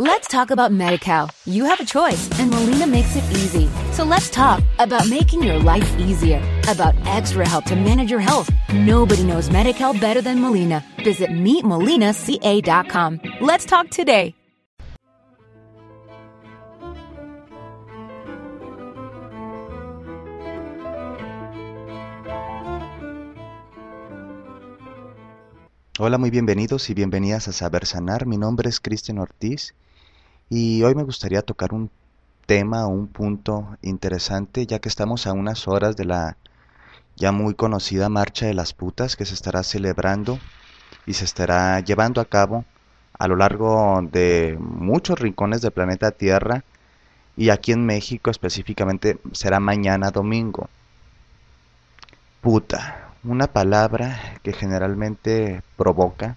Let's talk about MediCal. You have a choice, and Molina makes it easy. So let's talk about making your life easier, about extra help to manage your health. Nobody knows MediCal better than Molina. Visit meetmolinaca.com. Let's talk today. Hola, muy bienvenidos y bienvenidas a Saber Sanar. Mi nombre es Cristian Ortiz y hoy me gustaría tocar un tema un punto interesante ya que estamos a unas horas de la ya muy conocida Marcha de las Putas que se estará celebrando y se estará llevando a cabo a lo largo de muchos rincones del planeta Tierra y aquí en México específicamente será mañana domingo. Puta una palabra que generalmente provoca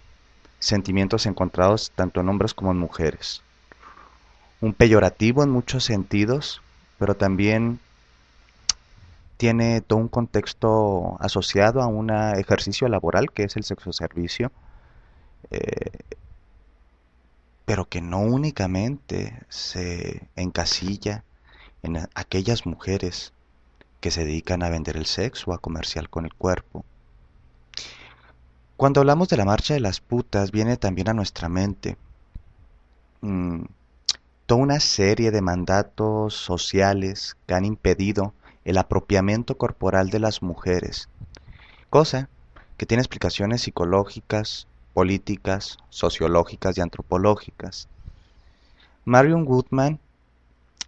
sentimientos encontrados tanto en hombres como en mujeres. Un peyorativo en muchos sentidos, pero también tiene todo un contexto asociado a un ejercicio laboral que es el sexo servicio, eh, pero que no únicamente se encasilla en aquellas mujeres que se dedican a vender el sexo, a comercial con el cuerpo. Cuando hablamos de la marcha de las putas, viene también a nuestra mente mm, una serie de mandatos sociales que han impedido el apropiamiento corporal de las mujeres, cosa que tiene explicaciones psicológicas, políticas, sociológicas y antropológicas. Marion Woodman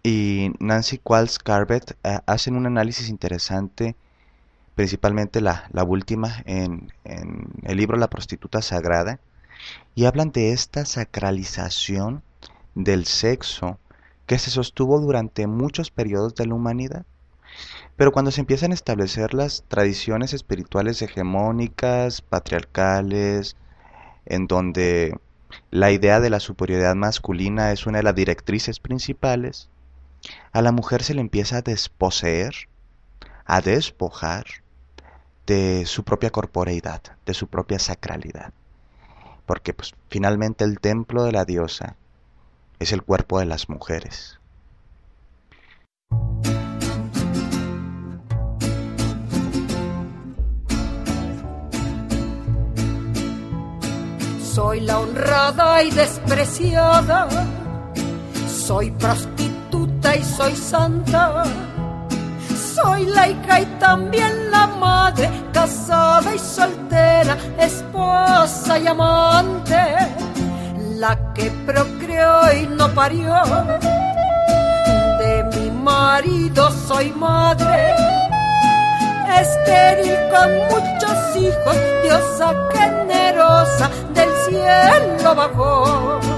y Nancy Qualls Carbet eh, hacen un análisis interesante, principalmente la, última, en, en, el libro La prostituta sagrada, y hablan de esta sacralización del sexo que se sostuvo durante muchos periodos de la humanidad. Pero cuando se empiezan a establecer las tradiciones espirituales hegemónicas, patriarcales, en donde la idea de la superioridad masculina es una de las directrices principales, a la mujer se le empieza a desposeer, a despojar de su propia corporeidad, de su propia sacralidad. Porque pues, finalmente el templo de la diosa es el cuerpo de las mujeres. Soy la honrada y despreciada, soy prostituta y soy santa. Soy laica y también la madre, casada y soltera, esposa y amante, la que procreó y no parió. De mi marido soy madre, estéril con muchos hijos, diosa generosa del cielo bajó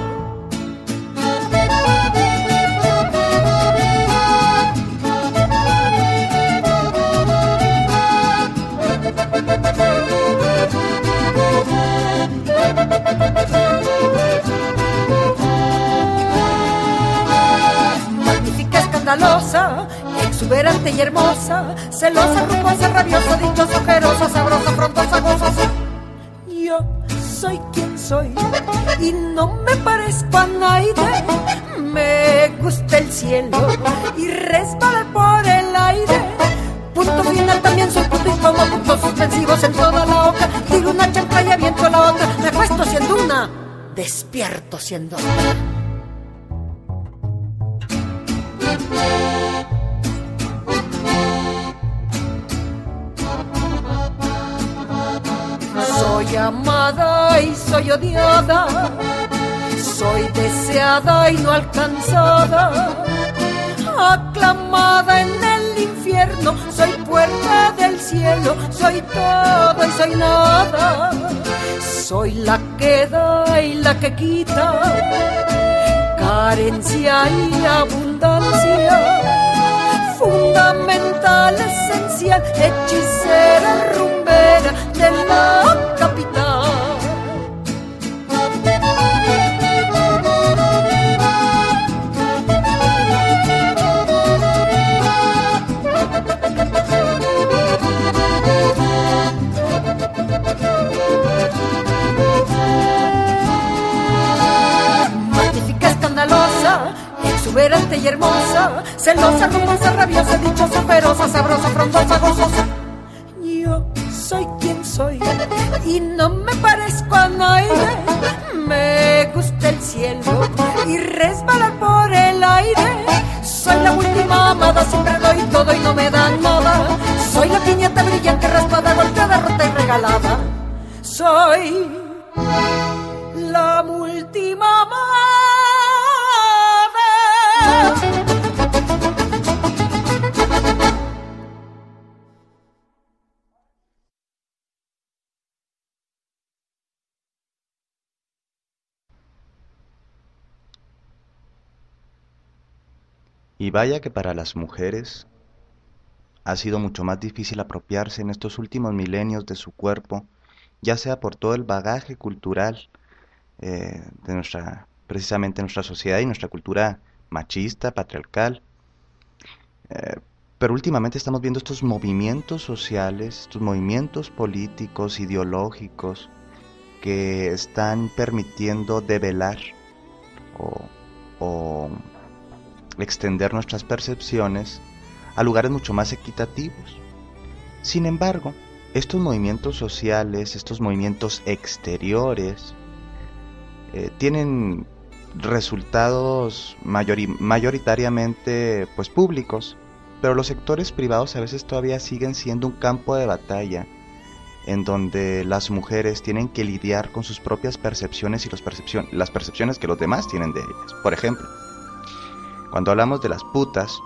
escandalosa, exuberante y hermosa, celosa, rumbosa, rabiosa, dichosa, ojerosa, sabrosa, frondosa, gozosa. Yo soy quien soy y no me parezco a nadie. Me gusta el cielo y resbalar por el aire Punto final también soy punto y como puntos suspensivos en toda la hoja. Tiro una chancla y aviento la otra. Me acuesto siendo una, despierto siendo otra. Soy amada y soy odiada. Soy deseada y no alcanzada. Aclamada en el infierno, soy puerta del cielo, soy todo y soy nada. Soy la que da y la que quita, carencia y abundancia, fundamental, esencial, hechicera, de la capital. exuberante y hermosa, celosa, rumbosa, rabiosa, dichosa, feroza, sabrosa, frondosa, gozosa. Soy y no me parezco a nadie. Me gusta el cielo y resbalar por el aire. Soy la última amada, siempre doy todo y no me dan nada. Soy la piñata brillante, raspada, golpeada, rota y regalada. Soy Y vaya que para las mujeres ha sido mucho más difícil apropiarse en estos últimos milenios de su cuerpo, ya sea por todo el bagaje cultural eh, de nuestra, precisamente nuestra sociedad y nuestra cultura machista, patriarcal. Eh, pero últimamente estamos viendo estos movimientos sociales, estos movimientos políticos, ideológicos, que están permitiendo develar o extender nuestras percepciones a lugares mucho más equitativos. Sin embargo, estos movimientos sociales, estos movimientos exteriores, eh, tienen resultados mayoritariamente pues públicos, pero los sectores privados a veces todavía siguen siendo un campo de batalla en donde las mujeres tienen que lidiar con sus propias percepciones y las percepciones que los demás tienen de ellas. Por ejemplo, cuando hablamos de las putas,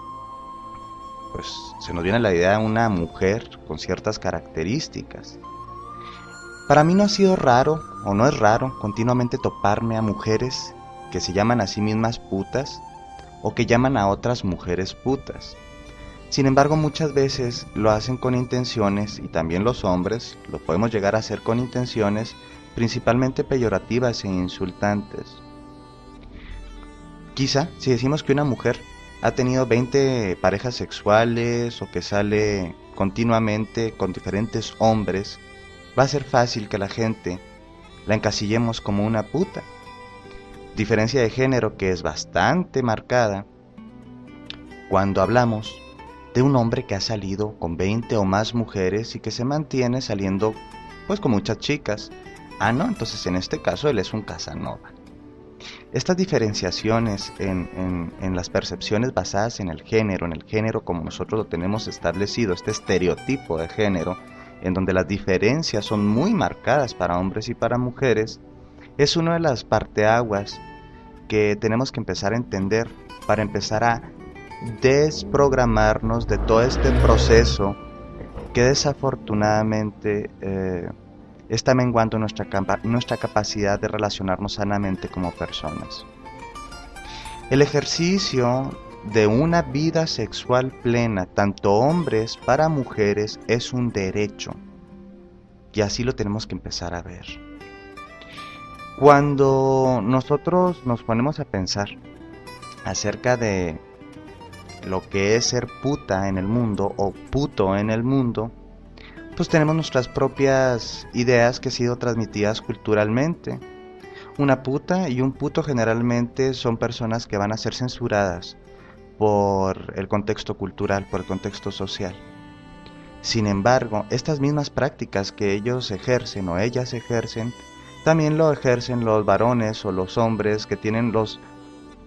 pues se nos viene la idea de una mujer con ciertas características. Para mí no ha sido raro, o no es raro, continuamente toparme a mujeres que se llaman a sí mismas putas o que llaman a otras mujeres putas. Sin embargo, muchas veces lo hacen con intenciones, y también los hombres lo podemos llegar a hacer con intenciones principalmente peyorativas e insultantes. Quizá si decimos que una mujer ha tenido 20 parejas sexuales o que sale continuamente con diferentes hombres, va a ser fácil que la gente la encasillemos como una puta. Diferencia de género que es bastante marcada cuando hablamos de un hombre que ha salido con 20 o más mujeres y que se mantiene saliendo pues con muchas chicas. Ah, no, entonces en este caso él es un Casanova. Estas diferenciaciones en, las percepciones basadas en el género, en el género como nosotros lo tenemos establecido, este estereotipo de género, en donde las diferencias son muy marcadas para hombres y para mujeres, es una de las parteaguas que tenemos que empezar a entender para empezar a desprogramarnos de todo este proceso que desafortunadamente eh, está menguando nuestra, capacidad de relacionarnos sanamente como personas. El ejercicio de una vida sexual plena, tanto hombres para mujeres, es un derecho. Y así lo tenemos que empezar a ver. Cuando nosotros nos ponemos a pensar acerca de lo que es ser puta en el mundo o puto en el mundo, pues tenemos nuestras propias ideas que han sido transmitidas culturalmente. Una puta y un puto generalmente son personas que van a ser censuradas por el contexto cultural, por el contexto social. Sin embargo, estas mismas prácticas que ellos ejercen o ellas ejercen, también lo ejercen los varones o los hombres que tienen los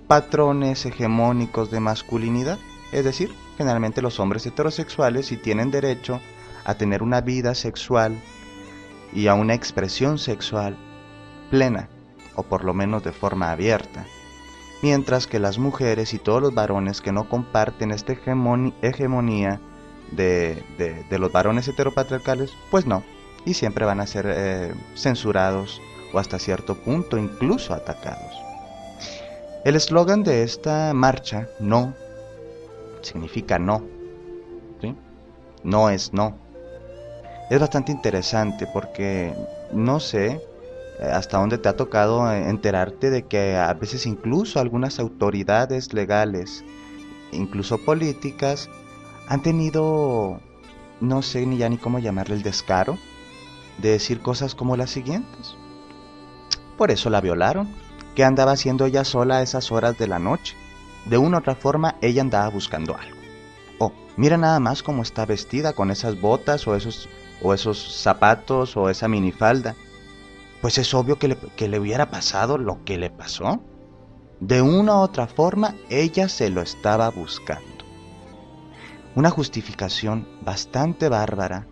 patrones hegemónicos de masculinidad, es decir, generalmente los hombres heterosexuales y tienen derecho a tener una vida sexual y a una expresión sexual plena, o por lo menos de forma abierta, mientras que las mujeres y todos los varones que no comparten esta hegemonía de, los varones heteropatriarcales, pues no, y siempre van a ser eh, censurados o hasta cierto punto incluso atacados. El eslogan de esta marcha, no, significa no. No es no es bastante interesante porque no sé eh, hasta dónde te ha tocado enterarte de que a veces incluso algunas autoridades legales, incluso políticas, han tenido, no sé ni ya ni cómo llamarle el descaro, de decir cosas como las siguientes. Por eso la violaron. ¿Qué andaba haciendo ella sola a esas horas de la noche? de una u otra forma ella andaba buscando algo. O mira nada más cómo está vestida con esas botas o esos, o esos zapatos o esa minifalda. Pues es obvio que le, que le hubiera pasado lo que le pasó. De una u otra forma ella se lo estaba buscando. Una justificación bastante bárbara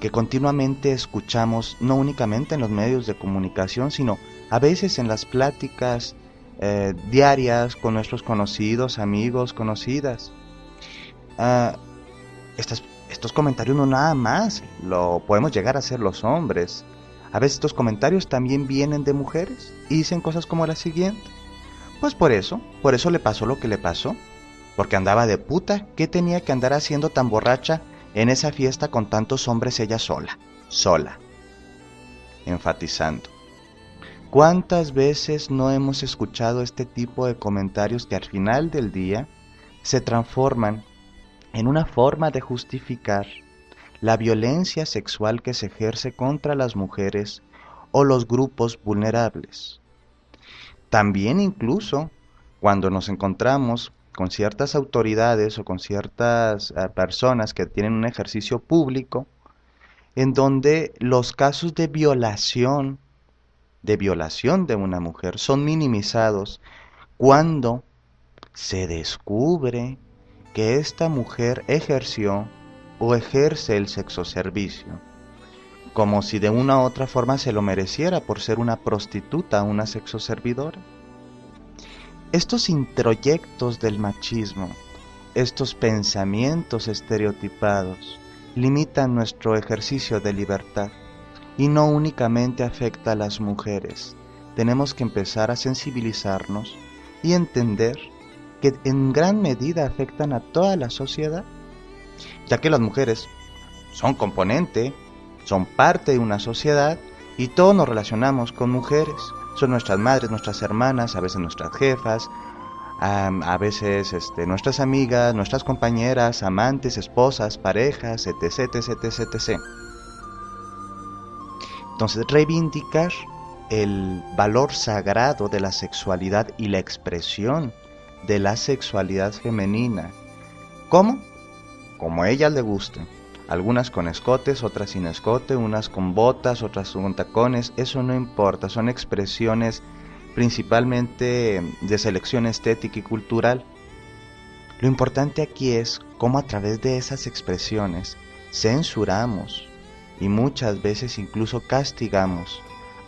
que continuamente escuchamos no únicamente en los medios de comunicación, sino a veces en las pláticas eh, diarias con nuestros conocidos, amigos, conocidas. Ah, estos comentarios no nada más lo podemos llegar a hacer los hombres. A veces estos comentarios también vienen de mujeres y dicen cosas como la siguiente. Pues por eso, por eso le pasó lo que le pasó. Porque andaba de puta, ¿qué tenía que andar haciendo tan borracha en esa fiesta con tantos hombres ella sola? Sola. Enfatizando. ¿Cuántas veces no hemos escuchado este tipo de comentarios que al final del día se transforman en una forma de justificar la violencia sexual que se ejerce contra las mujeres o los grupos vulnerables? También incluso cuando nos encontramos con ciertas autoridades o con ciertas eh, personas que tienen un ejercicio público, en donde los casos de violación de violación de una mujer son minimizados cuando se descubre que esta mujer ejerció o ejerce el sexo servicio, como si de una u otra forma se lo mereciera por ser una prostituta, una sexo servidora. Estos introyectos del machismo, estos pensamientos estereotipados, limitan nuestro ejercicio de libertad y no únicamente afecta a las mujeres. Tenemos que empezar a sensibilizarnos y entender que en gran medida afectan a toda la sociedad, ya que las mujeres son componente, son parte de una sociedad y todos nos relacionamos con mujeres. Son nuestras madres, nuestras hermanas, a veces nuestras jefas, a veces este, nuestras amigas, nuestras compañeras, amantes, esposas, parejas, etc, etc, etc, etc. Entonces, reivindicar el valor sagrado de la sexualidad y la expresión de la sexualidad femenina. ¿Cómo? Como a ella le guste. Algunas con escotes, otras sin escote, unas con botas, otras con tacones, eso no importa, son expresiones principalmente de selección estética y cultural. Lo importante aquí es cómo a través de esas expresiones censuramos, y muchas veces incluso castigamos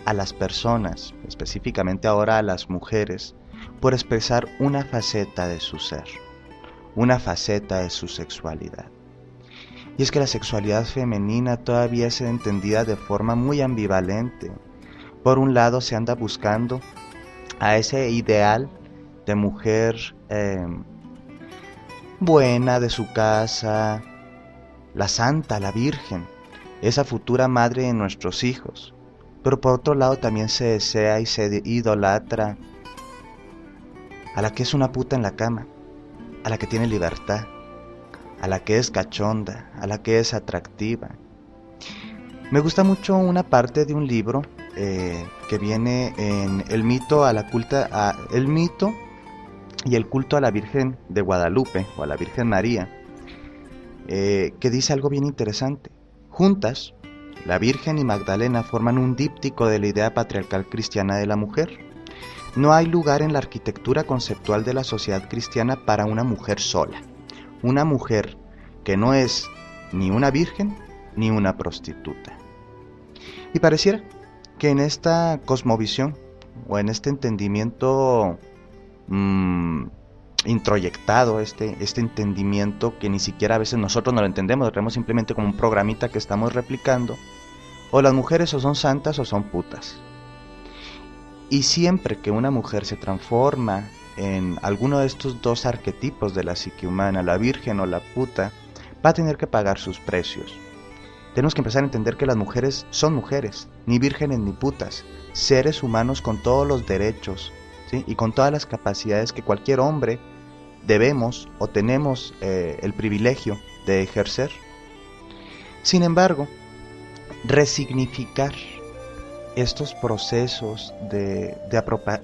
a las personas, específicamente ahora a las mujeres, por expresar una faceta de su ser, una faceta de su sexualidad. Y es que la sexualidad femenina todavía es entendida de forma muy ambivalente. Por un lado se anda buscando a ese ideal de mujer em, buena de su casa, la santa, la virgen, esa futura madre de nuestros hijos. Pero por otro lado también se desea y se idolatra a la que es una puta en la cama, a la que tiene libertad, a la que es cachonda, a la que es atractiva. Me gusta mucho una parte de un libro eh, que viene en el mito a la culta, a, el mito y el culto a la Virgen de Guadalupe o a la Virgen María, eh, que dice algo bien interesante. Juntas, la Virgen y Magdalena forman un díptico de la idea patriarcal cristiana de la mujer. No hay lugar en la arquitectura conceptual de la sociedad cristiana para una mujer sola, una mujer que no es ni una virgen ni una prostituta. Y pareciera que en esta cosmovisión o en este entendimiento mmm, introyectado este, este entendimiento que ni siquiera a veces nosotros no lo entendemos, lo tenemos simplemente como un programita que estamos replicando. O las mujeres o son santas o son putas. Y siempre que una mujer se transforma en alguno de estos dos arquetipos de la psique humana, la virgen o la puta, va a tener que pagar sus precios. Tenemos que empezar a entender que las mujeres son mujeres, ni vírgenes ni putas, seres humanos con todos los derechos, y con todas las capacidades que cualquier hombre debemos o tenemos eh, el privilegio de ejercer. Sin embargo, resignificar estos procesos de,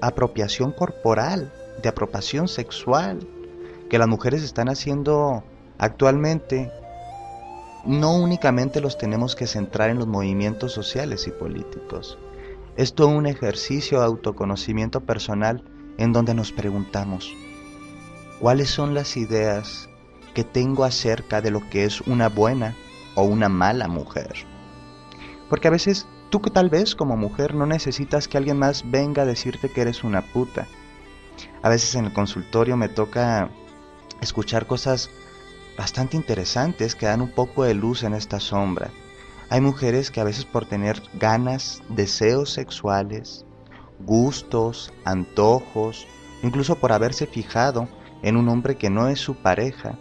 apropiación corporal de apropiación sexual que las mujeres están haciendo actualmente, no únicamente los tenemos que centrar en los movimientos sociales y políticos. Es un ejercicio de autoconocimiento personal en donde nos preguntamos, ¿cuáles son las ideas que tengo acerca de lo que es una buena o una mala mujer? Porque a veces tú que tal vez como mujer no necesitas que alguien más venga a decirte que eres una puta. A veces en el consultorio me toca escuchar cosas bastante interesantes que dan un poco de luz en esta sombra. Hay mujeres que a veces por tener ganas, deseos sexuales, gustos, antojos, incluso por haberse fijado en un hombre que no es su pareja,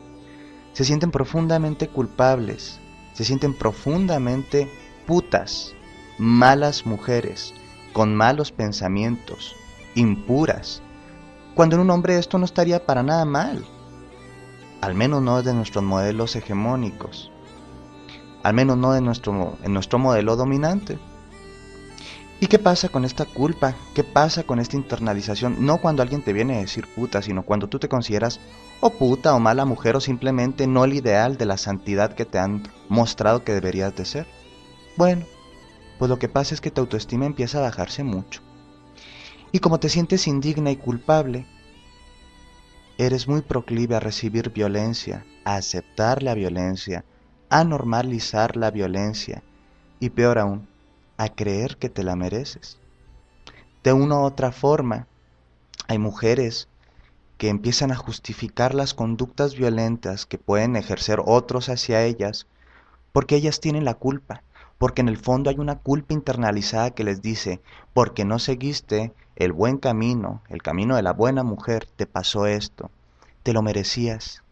se sienten profundamente culpables, se sienten profundamente putas, malas mujeres, con malos pensamientos, impuras, cuando en un hombre esto no estaría para nada mal al menos no de nuestros modelos hegemónicos, al menos no de nuestro, en nuestro modelo dominante. ¿Y qué pasa con esta culpa? ¿Qué pasa con esta internalización? No cuando alguien te viene a decir puta, sino cuando tú te consideras o puta o mala mujer o simplemente no el ideal de la santidad que te han mostrado que deberías de ser. Bueno, pues lo que pasa es que tu autoestima empieza a bajarse mucho. Y como te sientes indigna y culpable, eres muy proclive a recibir violencia, a aceptar la violencia, a normalizar la violencia y peor aún, a creer que te la mereces. De una u otra forma, hay mujeres que empiezan a justificar las conductas violentas que pueden ejercer otros hacia ellas porque ellas tienen la culpa, porque en el fondo hay una culpa internalizada que les dice, porque no seguiste el buen camino, el camino de la buena mujer, te pasó esto. Te lo merecías,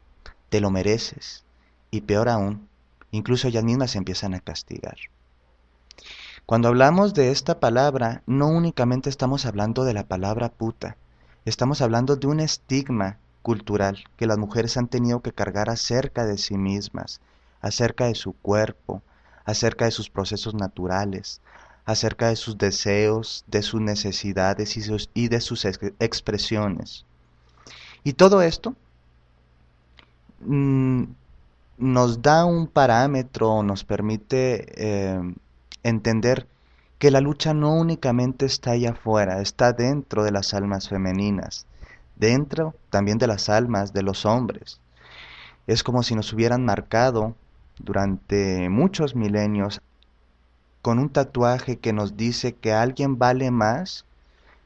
te lo mereces. Y peor aún, incluso ellas mismas se empiezan a castigar. Cuando hablamos de esta palabra, no únicamente estamos hablando de la palabra puta, estamos hablando de un estigma cultural que las mujeres han tenido que cargar acerca de sí mismas, acerca de su cuerpo, acerca de sus procesos naturales, acerca de sus deseos, de sus necesidades y, de sus expresiones. Y todo esto mm, nos da un parámetro, nos permite eh, entender que la lucha no únicamente está allá afuera, está dentro de las almas femeninas, dentro también de las almas de los hombres. Es como si nos hubieran marcado durante muchos milenios con un tatuaje que nos dice que alguien vale más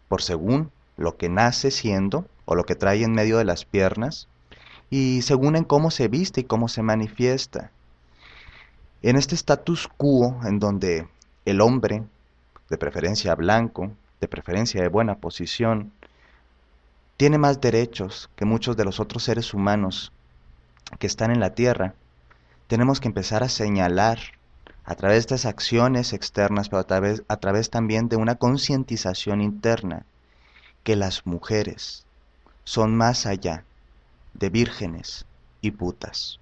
por según lo que nace siendo o lo que trae en medio de las piernas y según en cómo se viste y cómo se manifiesta. En este status quo en donde el hombre, de preferencia blanco, de preferencia de buena posición, tiene más derechos que muchos de los otros seres humanos que están en la tierra, tenemos que empezar a señalar a través de acciones externas, pero a través también de una concientización interna, que las mujeres son más allá de vírgenes y putas.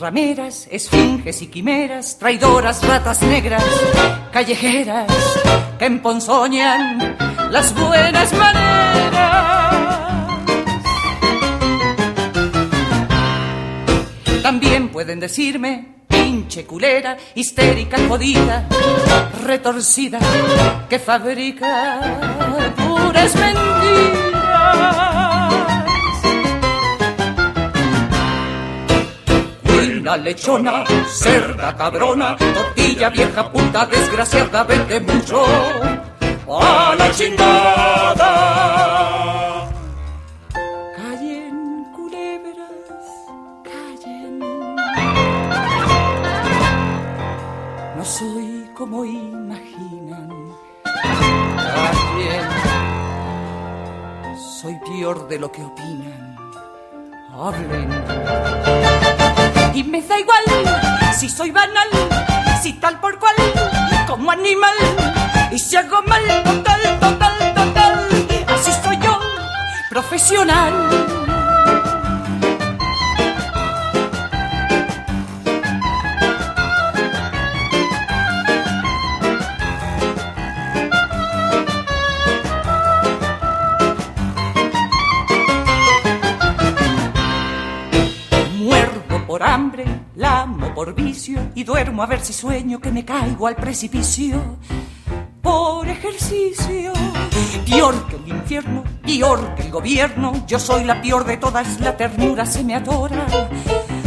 Rameras, esfinges y quimeras, traidoras ratas negras, callejeras que emponzoñan las buenas maneras. También pueden decirme pinche culera, histérica, jodida, retorcida, que fabrica puras mentiras. Lechona, cerda cabrona, tortilla vieja puta desgraciada, vete mucho a la chingada. Callen culebras, callen. No soy como imaginan. Callen. Soy peor de lo que opinan. Y me da igual si soy banal, si tal por cual, como animal, y si hago mal, total, total, total, así soy yo, profesional. Por vicio y duermo a ver si sueño que me caigo al precipicio. Por ejercicio, peor que el infierno, peor que el gobierno, yo soy la peor de todas, la ternura se me atora.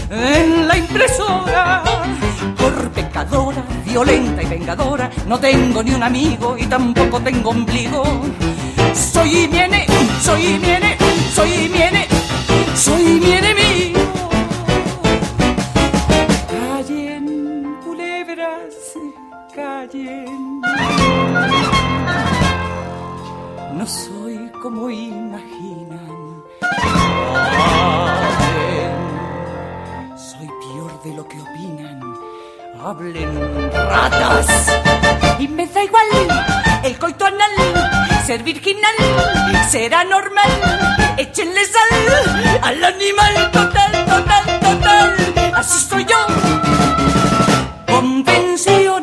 En la impresora, por pecadora, violenta y vengadora, no tengo ni un amigo y tampoco tengo ombligo. Soy mi ene, soy mi ene, soy mi ene, soy mi enemigo. Como imaginan. Soy peor de lo que opinan. Hablen ratas. Y me da igual el coito anal, ser virginal, será normal. Échenle sal al animal total, total, total. Así soy yo, convencional.